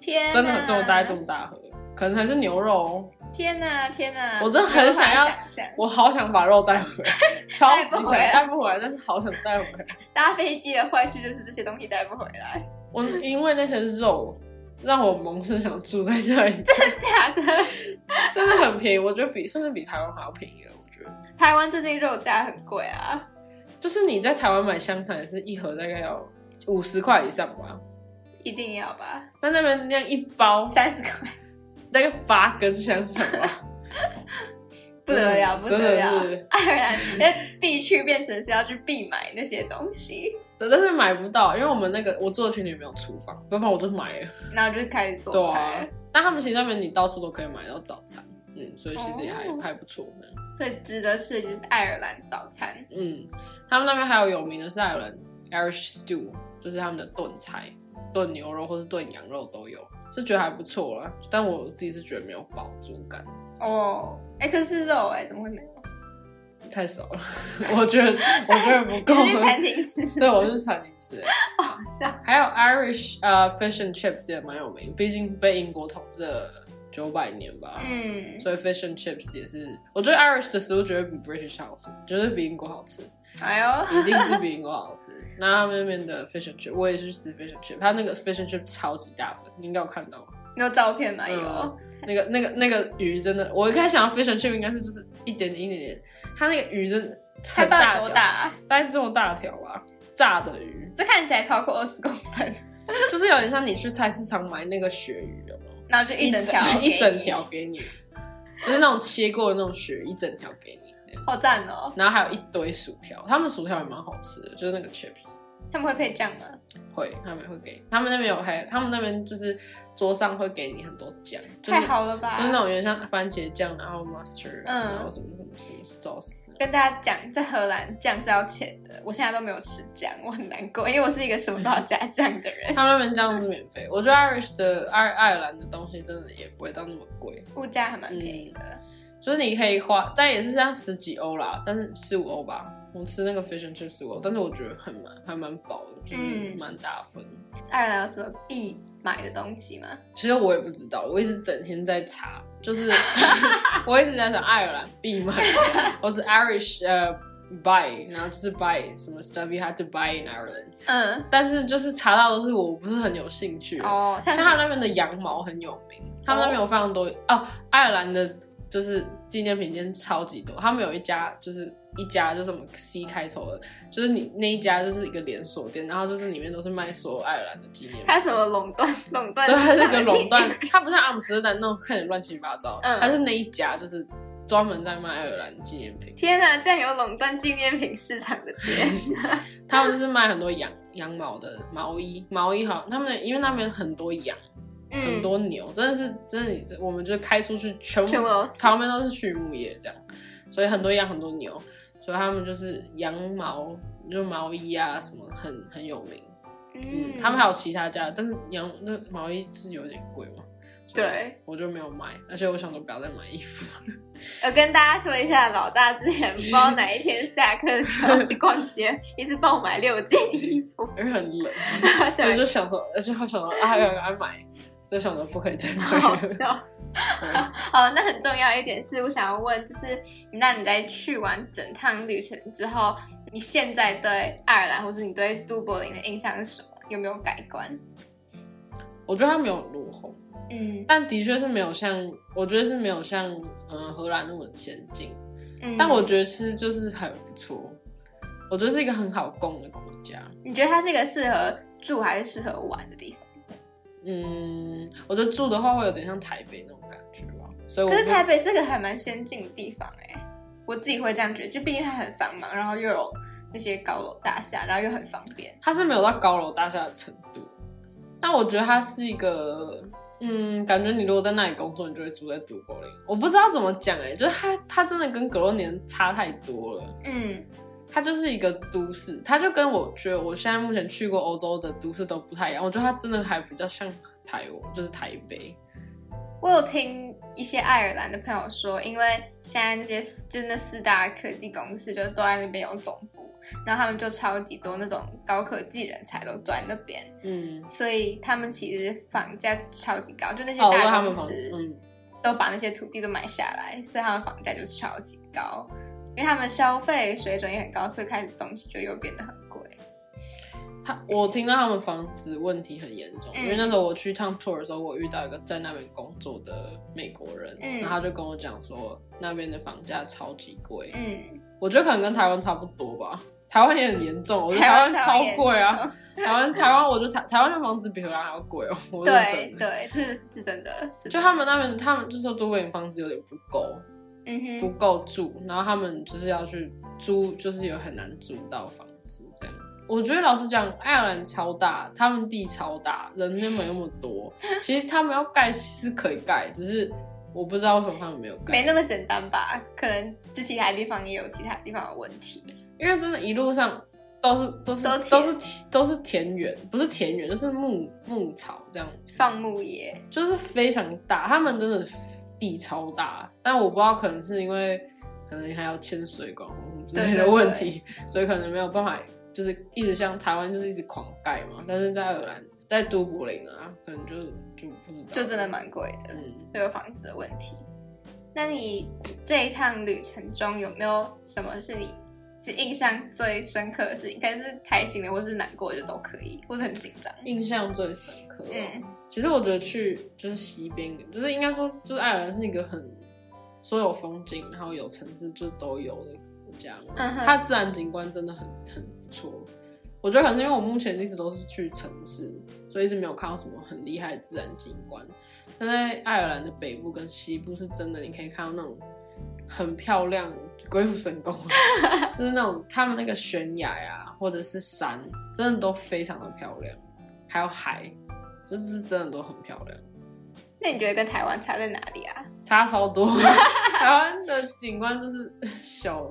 天，真的很重，大概这么大盒，可能还是牛肉哦。天哪，天哪！我真的很想要我好想把肉带回来，超级想带不回来带不回来，但是好想带回来。搭飞机的坏处就是这些东西带不回来，我因为那些肉让我萌生想住在那里，真的假的？真的很便宜，我觉得比甚至比台湾还要便宜了。我觉得，台湾最近肉价很贵啊，就是你在台湾买香肠也是一盒大概要五十块以上吧，一定要吧？在那边那样一包三十块，大概八根像什么，不得了，不得了！爱尔兰那必去变成是要去必买那些东西，对但是买不到，因为我们那个我住的群里没有厨房，要不然我就买了。然后就开始做菜啊。，但他们其实那边你到处都可以买到早餐，嗯，所以其实也还、哦还不错呢。所以值得试的就是爱尔兰早餐。嗯，他们那边还有有名的是爱尔兰 Irish stew，就是他们的炖菜，炖牛肉或是炖羊肉都有，是觉得还不错啦。但我自己是觉得没有饱足感，哦，哎，可是肉哎，怎么会没有？太少了。我觉得我觉得不够去餐厅吃？对，我是餐厅吃的。好笑。还有 Irish 呃、fish and chips 也蛮有名，毕竟被英国统治了九百年吧。嗯，所以 fish and chips 也是，我觉得 Irish 的食物绝对比 British 好吃，绝对比英国好吃。哎呦，一定是比英国好吃。那他们那边的 fish and chip，我也是去吃 fish and chip，他那个 fish and chip 超级大份，你应该有看到。你有照片吗？嗯有。那个那个那个鱼真的，我一开始想到 fish and chip 应该是就是一点点一点点，它那个鱼真的很大条，多大啊？大概这么大条吧，炸的鱼，这看起来超过二十公分，就是有点像你去菜市场买那个鳕鱼，有没有？然后就一整条一整条给你，就是那种切过的那种鳕鱼，一整条给你。好赞哦！然后还有一堆薯条，他们薯条也蛮好吃的，就是那个 chips 他们会配酱吗？会，他们会给，他们那边有还，他们那边就是桌上会给你很多酱，就是太好了吧！就是那种有点像番茄酱，然后 mustard，、嗯然后什么什么什么 sauce，跟大家讲，在荷兰酱是要钱的，我现在都没有吃酱，我很难过，因为我是一个什么都要加酱的人。他们那边酱是免费。我觉得 Irish 的爱爱尔兰的东西真的也不会到那么贵，物价还蛮便宜的。就是你可以花，但也是像十几欧啦，但是十五欧吧。我吃那个 fish and chips 十五欧，但是我觉得很蛮还蛮饱的，就是嗯蛮大份。爱尔兰有什么必买的东西吗？其实我也不知道，我一直整天在查，就是 我一直在想爱尔兰必买，我是 Irish 呃、buy，然后就是 buy 什么 stuff you had to buy in Ireland，嗯，但是就是查到都是我不是很有兴趣。哦，像像他那边的羊毛很有名，他们那边有非常多哦爱尔兰的就是纪念品店超级多，他们有一家就是一家就是什么 C 开头的，就是你那一家就是一个连锁店，然后就是里面都是卖所有爱尔兰的纪念品。它什么垄断垄断？对，它是个垄断，它不像阿姆斯特丹那种看起来乱七八糟，嗯它是那一家就是专门在卖爱尔兰纪念品，天哪，竟然有垄断纪念品市场的店！他们就是卖很多羊羊毛的毛衣，毛衣好像他们因为那边很多羊。很嗯，多牛，真的是真的是，我们就是开出去全部全部都是旁边都是畜牧业这样，所以很多养很多牛，所以他们就是羊毛就毛衣啊什么很很有名，嗯，他们还有其他家，但是羊那毛衣是有点贵嘛，对，我就没有买，而且我想说不要再买衣服，我跟大家说一下，老大之前不知道哪一天下课的时候去逛街，一次爆买六件衣服。因为很冷，所以，就想说，就想说啊要要买，就想说不可以再 好好笑。嗯 好，那很重要一点是我想要问，就是那你在去完整趟旅程之后，你现在对爱尔兰或者你对都柏林的印象是什么？有没有改观？我觉得它没有很落后。嗯但的确是没有像，我觉得是没有像嗯、呃荷兰那么前进。嗯，但我觉得其实就是很不错，我觉得是一个很好供的国家。你觉得它是一个适合住还是适合玩的地方？嗯，我觉得住的话会有点像台北那种感觉吧，所以可是台北是个还蛮先进的地方哎、我自己会这样觉得，就毕竟它很繁忙，然后又有那些高楼大厦，然后又很方便。它是没有到高楼大厦的程度，但我觉得它是一个。嗯，感觉你如果在那里工作，你就会住在都柏林。我不知道怎么讲哎、就是它，它真的跟格罗年差太多了。嗯，它就是一个都市，它就跟我觉得我现在目前去过欧洲的都市都不太一样。我觉得它真的还比较像台湾，就是台北。我有听一些爱尔兰的朋友说，因为现在那些就是那四大科技公司就都在那边有总部，然后他们就超级多那种高科技人才都住在那边，嗯，所以他们其实房价超级高，就那些大，公司嗯，都把那些土地都买下来，所以他们房价就是超级高，因为他们消费水准也很高，所以开始东西就又变得很贵。他我听到他们房子问题很严重，嗯因为那时候我去趟 tour 的时候，我遇到一个在那边工作的美国人，嗯然后他就跟我讲说那边的房价超级贵，嗯，我觉得可能跟台湾差不多吧。台湾也很严重，我觉得台台湾超贵啊！台湾台湾，我觉得台台湾的房子比荷兰还要贵哦，我认真的。对对，这是是真的。这就他们那边，他们就说都柏林房子有点不够，不嗯哼，够住，然后他们就是要去租，就是有很难租到房子这样。我觉得老实讲，爱尔兰超大，他们地超大，人又没那么多。其实他们要盖是可以盖，只是我不知道为什么他们没有盖。没那么简单吧？可能就其他地方也有其他地方的问题。因为真的，一路上都是都是都都是都是田园，不是田园，就是牧牧草这样，放牧业，就是非常大。他们真的地超大，但我不知道，可能是因为可能还要牵水管或什么之类的问题，所以可能没有办法，就是一直像台湾就是一直狂盖嘛。但是在爱尔兰，在都柏林啊，可能就就不知道，就真的蛮贵的，嗯。这个房子的问题。那你这一趟旅程中有没有什么是你就印象最深刻的事情？可以是开心的，或是难过的，就都可以，或者很紧张。印象最深刻、哦，嗯其实我觉得去就是西边，就是应该说，就是爱尔兰是一个很所有风景，然后有城市就都有的国家它自然景观真的很很不错。我觉得可能是因为我目前一直都是去城市，所以一直没有看到什么很厉害的自然景观。但在爱尔兰的北部跟西部是真的，你可以看到那种很漂亮鬼斧神工啊，就是那种他们那个悬崖呀、或者是山，真的都非常的漂亮，还有海，就是真的都很漂亮。那你觉得跟台湾差在哪里啊？差超多。台湾的景观就是小，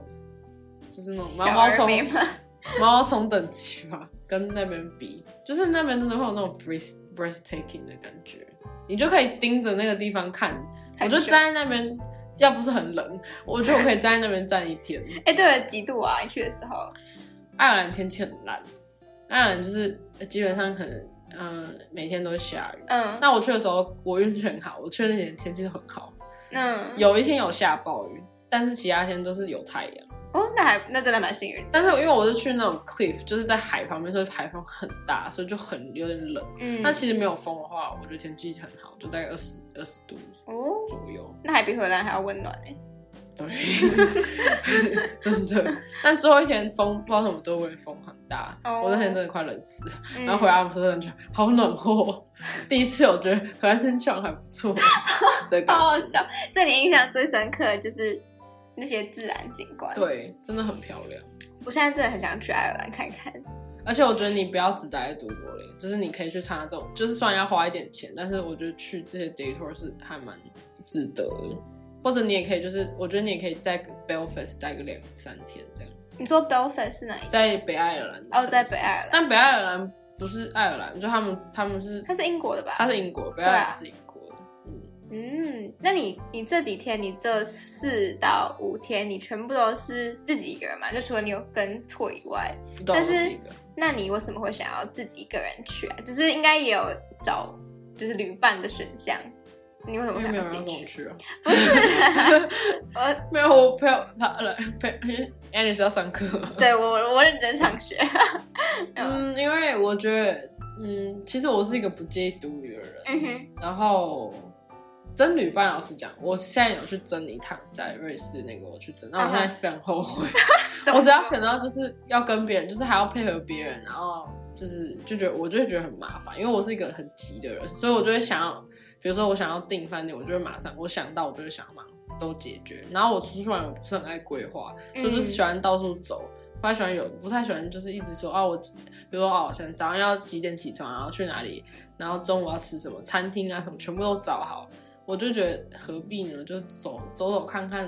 就是那种毛毛虫？毛毛虫等级吧，跟那边比，就是那边真的会有那种 breath breathtaking 的感觉，你就可以盯着那个地方看。我就站在那边，要不是很冷，我觉得我可以站在那边站一天。哎、对了，几度啊？你去的时候？爱尔兰天气很烂，爱尔兰就是呃基本上可能嗯、呃每天都会下雨。嗯那我去的时候，我运气很好，我去的那天天气都很好。嗯，有一天有下暴雨，但是其他天都是有太阳。哦，那还那真的蛮幸运。但是因为我是去那种 cliff，就是在海旁边，所以海风很大，所以就很有点冷。嗯，那其实没有风的话，我觉得天气很好，就大概二十二十度哦，左右。那还比荷兰还要温暖呢。对，真的。但最后一天风不知道为什么都会风很大，哦我那天真的快冷死然后回阿姆斯特丹就好暖和，第一次我觉得荷兰天气好还不错。好好笑。所以你印象最深刻的就是那些自然景观。，对，真的很漂亮。我现在真的很想去爱尔兰看看。而且我觉得你不要只待在都柏林，就是你可以去参加这种，就是虽然要花一点钱，但是我觉得去这些 day tour 是还蛮值得的。或者你也可以，就是我觉得你也可以在 Belfast 待个两三天这样，你说 Belfast 是哪一个？在北爱尔兰哦，在北爱尔兰，但北爱尔兰不是爱尔兰，就他们他们是它是英国的吧？他是英国，北爱尔兰是英国的，嗯，嗯，那你你这几天，你这四到五天，你全部都是自己一个人嘛？就除了你有跟 tour 以外，但是这个。那你为什么会想要自己一个人去啊？就是应该也有找就是旅伴的选项，你为什么因为没有人想要自己去？跟我去啊，不是，我 没有我朋友他来陪 Alice 要上课，对我我认真上学。嗯嗯，因为我觉得，嗯，其实我是一个不介意独旅的人，嗯哼，然后真旅伴，老师讲，我现在有去争一趟，在瑞士那个我去争，那我现在非常后悔。我只要想到就是要跟别人，就是还要配合别人，然后就是就觉得我就会觉得很麻烦，因为我是一个很急的人，所以我就会想要，比如说我想要订饭店，我就会马上我想到我就会想要马上都解决。然后我出去玩我不是很爱规划，所以就是喜欢到处走。不太喜欢有，不太喜欢就是一直说哦，我比如说哦，现在早上要几点起床，然后去哪里，然后中午要吃什么餐厅啊什么，全部都找好。我就觉得何必呢？就是走走走看看，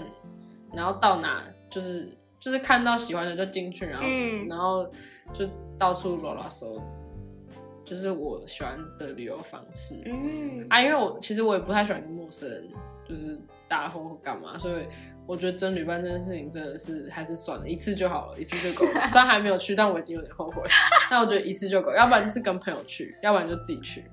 然后到哪就是就是看到喜欢的就进去，然后、嗯然后就到处拉拉手，就是我喜欢的旅游方式。嗯啊，因为我其实我也不太喜欢跟陌生人就是搭伙或干嘛，所以我觉得真旅伴这件事情真的是还是算了，一次就好了，一次就够了。虽然还没有去，但我已经有点后悔。但我觉得一次就够，要不然就是跟朋友去，要不然就自己去。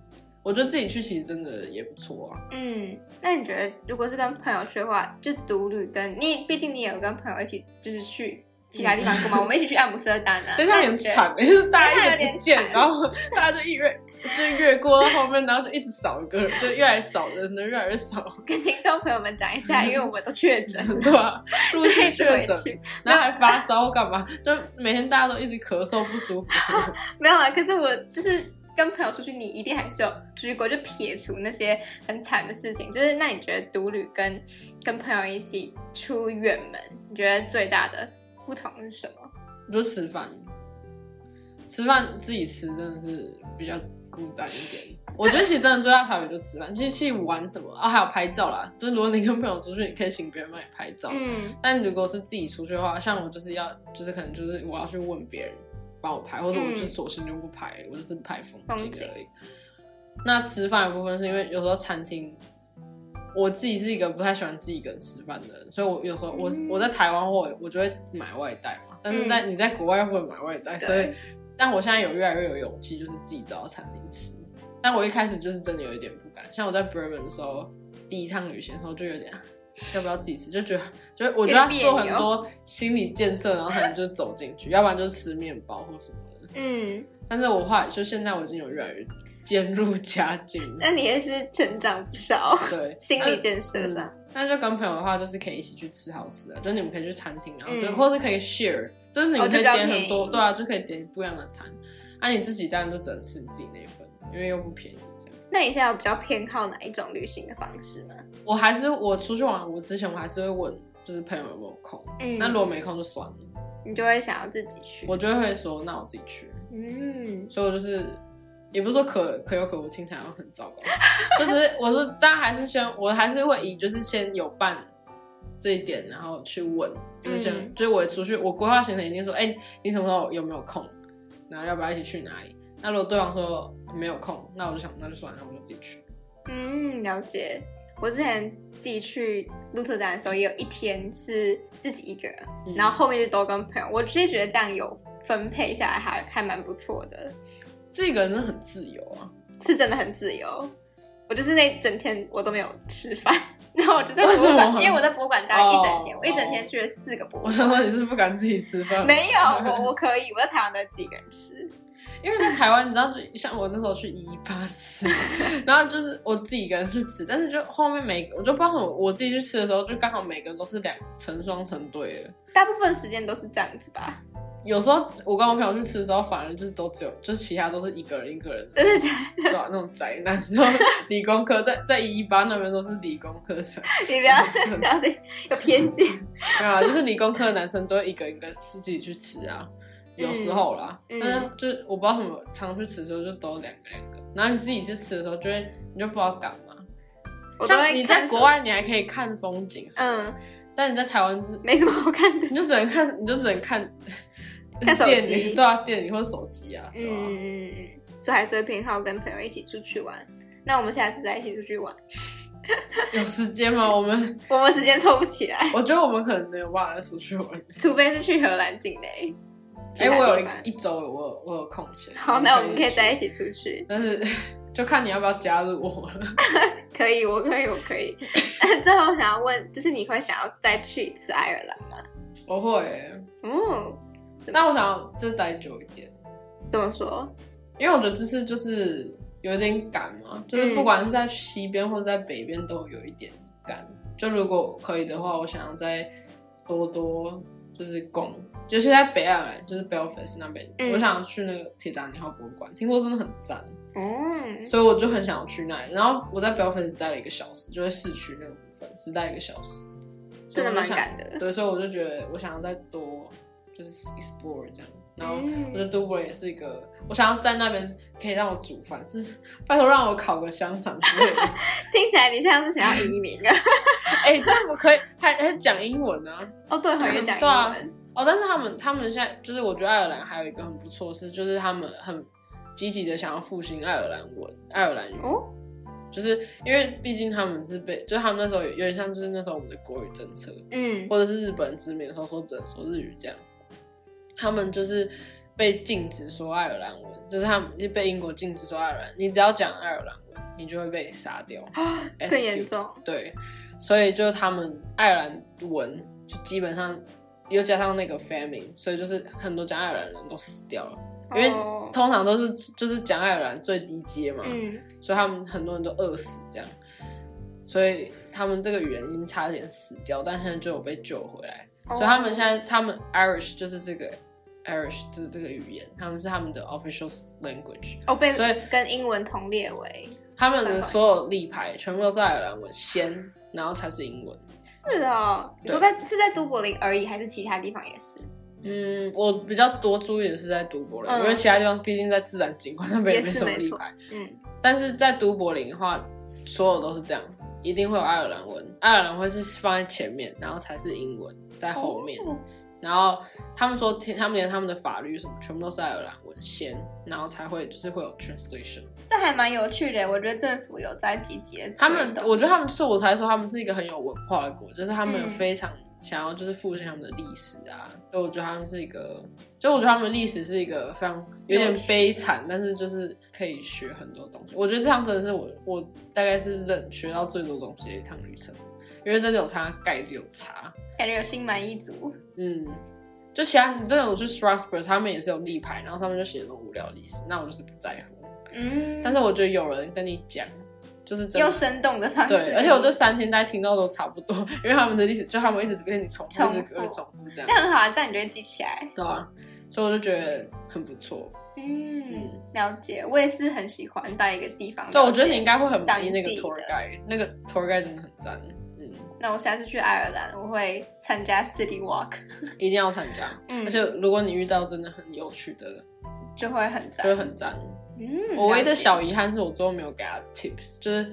我觉得自己去其实真的也不错啊。嗯，那你觉得如果是跟朋友去的话，就独旅跟你，毕竟你也有跟朋友一起就是去其他地方过吗，我们一起去阿姆斯特丹啊，但是很惨，就是大家一直不见，惨然后大家就一越就越过到后面，然后就一直少一个人，就越来越少人，人越来越少，跟听众朋友们讲一下，因为我们都确诊，对吧、陆续确诊，然后还发烧干嘛？就每天大家都一直咳嗽不舒服。没有啦，可是我就是跟朋友出去，你一定还是有出去过，就撇除那些很惨的事情。就是那你觉得独旅跟跟朋友一起出远门，你觉得最大的不同是什么？我就吃饭，吃饭自己吃真的是比较孤单一点。我觉得其实真的最大差别就吃饭，其实去玩什么啊，还有拍照啦。就是如果你跟朋友出去，你可以请别人帮你拍照。嗯但如果是自己出去的话，像我就是要，就是可能就是我要去问别人帮我拍，或者我就嗯索性就不拍，我就是拍风景而已。那吃饭的部分是因为有时候餐厅，我自己是一个不太喜欢自己一个人吃饭的人，所以我有时候我、嗯我在台湾或我就会买外带嘛，但是在、你在国外会买外带，所以但我现在有越来越有勇气，就是自己找到餐厅吃。但我一开始就是真的有一点不敢，像我在 Bourbon 的时候，第一趟旅行的时候就有点。要不要自己吃？就觉得，就我觉得要做很多心理建设，然后才能就走进去，要不然就吃面包或什么的。嗯，但是我后来就现在我已经有越来越渐入佳境。那你也是成长不少，对，心理建设上。嗯那就跟朋友的话，就是可以一起去吃好吃的，就你们可以去餐厅，然后就、嗯或是可以 share，就是你们可以点很多，对啊，就可以点不一样的餐。那、你自己当然就只能吃你自己那一份，因为又不便宜这样。那你现在有比较偏好哪一种旅行的方式吗？我还是我出去玩，我之前我还是会问，就是朋友有没有空。嗯那如果没空就算了，你就会想要自己去。我就会说那我自己去。嗯，所以我就是也不是说可可有可无，听起来很糟糕，就是我是当然还是先我还是会以就是先有伴这一点，然后去问，就是先、嗯就是我出去我规划行程一定说，哎、你什么时候有没有空，然后要不要一起去哪里？那如果对方说没有空，那我就想那就算了，那我就自己去。嗯，了解。我之前自己去鹿特丹的时候，也有一天是自己一个人，嗯然后后面就都跟朋友。我其实觉得这样有分配下来还还蛮不错的，这个人真的很自由啊，是真的很自由。我就是那整天我都没有吃饭，然后我就在博物馆，因为我在博物馆待了一整天，哦我一整天去了四个博物我想说馆。你是不敢自己吃饭，没有，我我可以，我在台湾都自己一个人吃。因为在台湾，你知道，就像我那时候去一一八吃，然后就是我自己一个人去吃，但是就后面每我就不知道什么我自己去吃的时候，就刚好每个人都是两成双成对的。大部分时间都是这样子吧？有时候我跟我朋友去吃的时候，反而就是都只有，就是其他都是一个人一个人，真的假的？对吧、那种宅男，然后理工科在在一一八那边都是理工科生，你不要 不要是有偏见。没有啊，就是理工科的男生都会一个一个吃自己去吃啊，有时候啦，嗯但是就是我不知道什么常去吃的时候就都两个两个，然后你自己去吃的时候就会你就不知道干嘛，你在看国外你还可以看风景嗯，但你在台湾是没什么好看的。你就只能看你就只能看看手机对啊电影或者手机啊，嗯嗯嗯，所以还是会偏好跟朋友一起出去玩。那我们下次再一起出去玩，有时间吗？我们 我们时间凑不起来，我觉得我们可能没有办法再出去玩。除非是去荷兰境内。哎、我有一周我有我有空闲，好，那我们可以在一起，出去。但是 就看你要不要加入我了。可以，我可以，我可以。最后想要问，就是你会想要再去一次爱尔兰吗？我会欸，哦，但我想要就待久一点，怎么说？因为我觉得这次就是有点赶嘛，就是不管是在西边或者在北边都有一点赶。就如果可以的话，我想要再多多就是逛，就是在北爱尔兰，就是 Belfast 那边，嗯我想要去那个铁达尼号博物馆，听说真的很赞，嗯，所以我就很想要去那里。然后我在 Belfast 待了一个小时，就在市区那个部分，只待一个小时，真的蛮赶的。对，所以我就觉得我想要再多就是 explore 这样，然后嗯我觉得都柏林也是一个，我想要在那边可以让我煮饭，就是拜托让我烤个香肠之类的。听起来你像是想要移民啊？哎、这样不可以，还还讲英文啊？哦，对，好像讲英文。哦，但是他们他们现在就是我觉得爱尔兰还有一个很不错的是，就是他们很积极的想要复兴爱尔兰文、爱尔兰语。哦，就是因为毕竟他们是被，就是他们那时候有有点像就是那时候我们的国语政策，嗯或者是日本殖民的时候说只能说日语这样，他们就是被禁止说爱尔兰文，就是他们被英国禁止说爱尔兰，你只要讲爱尔兰文，你就会被杀掉，更严重。对，所以就是他们爱尔兰文就基本上又加上那个 famine，所以就是很多讲爱尔兰人都死掉了，因为哦。通常都是就是讲爱尔兰最低阶嘛，嗯，所以他们很多人都饿死这样，所以他们这个语言已经差点死掉，但现在就有被救回来。哦所以他们现在他们 Irish 就是这个 Irish 这这个语言，他们是他们的 official language，哦被所以跟英文同列为他们的所有立牌全部都是爱尔兰文先，然后才是英文。是哦。你对说在是在都柏林而已，还是其他地方也是？嗯，我比较多注意的是在都柏林，嗯因为其他地方毕竟在自然景观那边也没什么立牌。嗯，但是在都柏林的话，所有都是这样，一定会有爱尔兰文，爱尔兰会是放在前面，然后才是英文在后面。哦然后他们说，他们连他们的法律什么，全部都是爱尔兰文先，然后才会就是会有 translation。这还蛮有趣的。我觉得政府有在积极地他们我觉得他们是我才说他们是一个很有文化的国，就是他们嗯非常想要就是复兴他们的历史啊。所以我觉得他们是一个，就我觉得他们历史是一个非常有点悲惨，但是就是可以学很多东西。我觉得这样真的是我我大概是认学到最多东西的一趟旅程，因为真的有差概率有差。感觉有心满意足。嗯，就其他你真的有去 Strasbourg，他们也是有立牌，然后上面就写那种无聊历史，那我就是不在乎。嗯，但是我觉得有人跟你讲，就是真的用生动的方式，对，而且我这三天大家听到都差不多，因为他们的历史就他们一直跟你重复，重复一直重复这样这，样很好啊，这样你就会记起来。对啊，所以我就觉得很不错。嗯，了解。我也是很喜欢到一个地方。对，我觉得你应该会很满意那个当地的 tour guide，那个 tour guide 真的很赞，嗯，那我下次去爱尔兰，我会参加 City Walk，一定要参加。嗯而且如果你遇到真的很有趣的，就会很赞就会。很赞。嗯，我唯一的小遗憾是我最后没有给他 tips，就是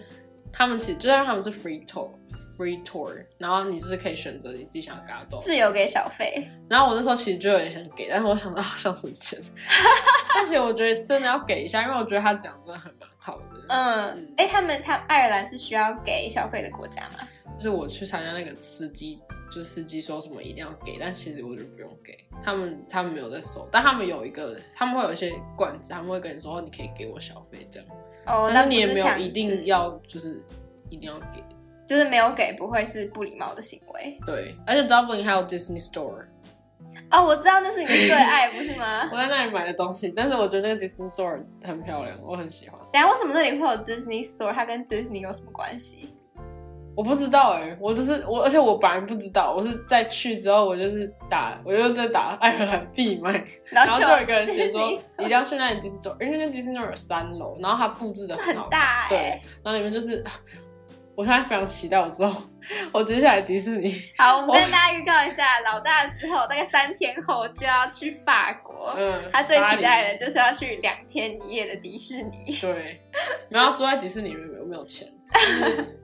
他们其实就算他们是 free tour free tour，然后你就是可以选择你自己想要给他多少自由给小费，然后我那时候其实就有点想给，但是我想到好，像省钱。但是我觉得真的要给一下，因为我觉得他讲的很蛮好的。嗯，哎、他们他爱尔兰是需要给小费的国家吗？就是我去参加那个司机，就是司机说什么一定要给，但其实我就不用给。他们他们没有在收，但他们有一个，他们会有一些罐子，他们会跟你说哦你可以给我小费这样，哦，但那是你也没有一定，要就是一定要给。就是没有给不会是不礼貌的行为。对，而且 Dublin 还有 Disney Store，哦，我知道那是你的最爱，不是吗 我？在那里买的东西，但是我觉得那个 Disney Store 很漂亮，我很喜欢。等下为什么那里会有 Disney Store？它跟 Disney 有什么关系？我不知道哎、我就是我，而且我本来不知道，我是在去之后，我就是打，我又在打爱尔兰闭麦，然然后就有一个人写说 一定要去那里 Disney Store，因为那 Disney Store 有三楼，然后它布置的很大哎、对，然后里面就是，我现在非常期待我之后，我接下来迪士尼，好，我们跟大家预告一下，老大之后大概三天后就要去法国。嗯，他最期待的就是要去两天一夜的迪士尼。黎，对，然后住在迪士尼里面有没有钱？就是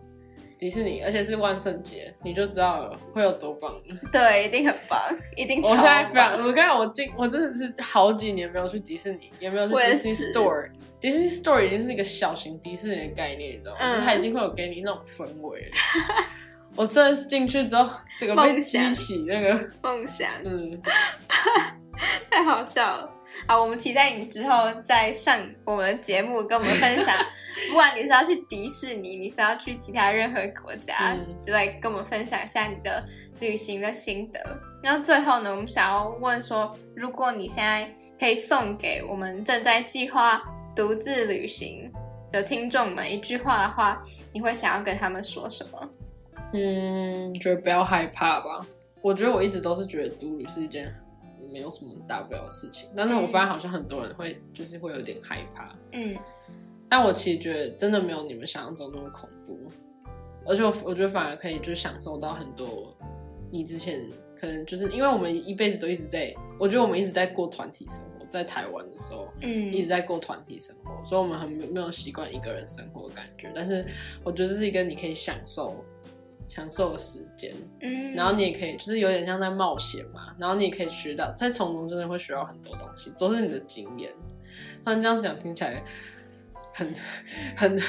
迪士尼，而且是万圣节，你就知道了会有多棒了。对，一定很棒，一定超我。现在非常，我刚才我今我真的是好几年没有去迪士尼，也没有去 Disney 是 Store。Disney Store 已经是一个小型迪士尼的概念，你知道吗？嗯就是它已经会有给你那种氛围了。我真的是进去之后，这个被激起那个，梦想，嗯，太好笑了。好，我们期待你之后再上我们的节目，跟我们分享。不管你是要去迪士尼，你是要去其他任何国家，嗯就来跟我们分享一下你的旅行的心得。然后最后呢，我们想要问说，如果你现在可以送给我们正在计划独自旅行的听众们一句话的话，你会想要跟他们说什么？嗯，觉得不要害怕吧。我觉得我一直都是觉得独旅是一件没有什么大不了的事情，但是我发现好像很多人会就是会有点害怕。嗯但我其实觉得真的没有你们想象中那么恐怖，而且我我觉得反而可以就享受到很多你之前可能就是因为我们一辈子都一直在，我觉得我们一直在过团体生活，在台湾的时候嗯一直在过团体生活，所以我们很没没有习惯一个人生活的感觉。但是我觉得这是一个你可以享受享受的时间，嗯，然后你也可以就是有点像在冒险嘛，然后你也可以学到，在从中真的会学到很多东西，都是你的经验。突然这样讲听起来很很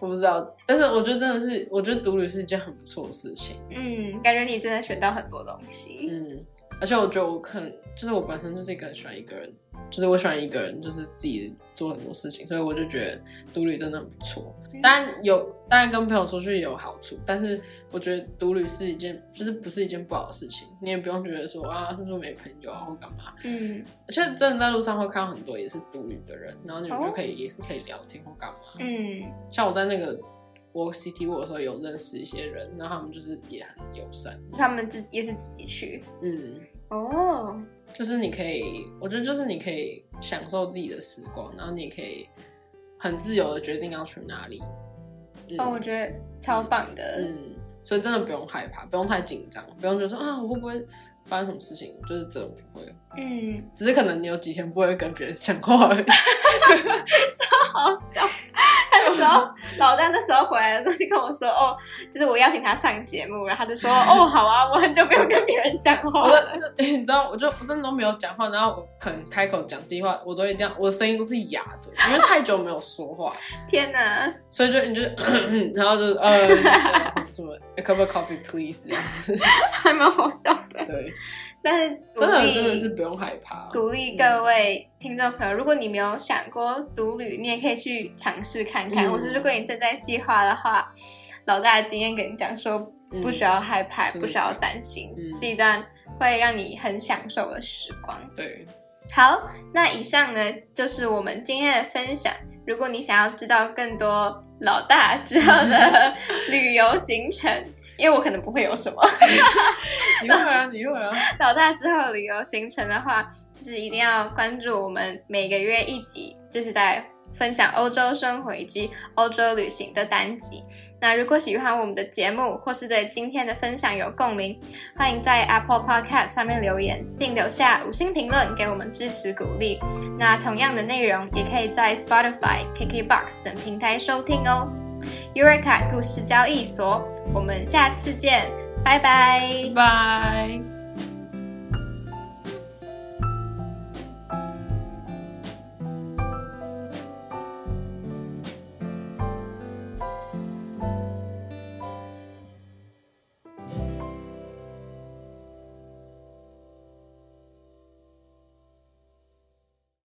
我不知道，但是我觉得真的是，我觉得独旅是一件很不错的事情。嗯，感觉你真的学到很多东西。嗯，而且我觉得我可能就是我本身就是一个很喜欢一个人，就是我喜欢一个人，就是自己做很多事情，所以我就觉得独旅真的很不错。当然有，当然跟朋友出去也有好处，但是我觉得独旅是一件，就是不是一件不好的事情。你也不用觉得说啊，是不是没朋友啊或干嘛。嗯而且真的在路上会看到很多也是独旅的人，然后你们哦就可以、也是可以聊天或干嘛。嗯像我在那个 Walk City Walk 的时候有认识一些人，然后他们就是也很友善。他们自己也是自己去。嗯，哦，就是你可以，我觉得就是你可以享受自己的时光，然后你也可以很自由的决定要去哪里。嗯、哦，我觉得超棒的。嗯，所以真的不用害怕，不用太紧张，不用觉得说啊我会不会发生什么事情，就是真的不会，嗯，只是可能你有几天不会跟别人讲话而已。超好笑。他那时候老大那时候回来的时候就跟我说，哦，就是我邀请他上节目，然后他就说，哦，好啊，我很久没有跟别人讲话我了。的这 你知道，我就我真的都没有讲话，然后我可能开口讲第一话，我都一定要我的声音都是哑的，因为太久没有说话，天哪！所以就你就 然后就呃就是什么 a cup of coffee please 这样子，还蛮好笑的。对，但是鼓真的真的是不用害怕，鼓励各位听众朋友，如果你没有想过独旅，你也可以去尝试看看。嗯或是如果你正在计划的话，老大的经验跟你讲说，嗯不需要害怕，嗯不需要担心，嗯是一段会让你很享受的时光。对，好，那以上呢就是我们今天的分享。如果你想要知道更多老大之后的 旅游行程，因为我可能不会有什么 你会啊，你会啊。老大之后旅游行程的话，就是一定要关注我们每个月一集，就是在分享欧洲生活以及欧洲旅行的单集。那如果喜欢我们的节目，或是对今天的分享有共鸣，欢迎在 Apple Podcast 上面留言，并留下五星评论给我们支持鼓励。那同样的内容也可以在 Spotify、KKBox 等平台收听哦。Eureka 故事交易所，我们下次见，拜。拜拜。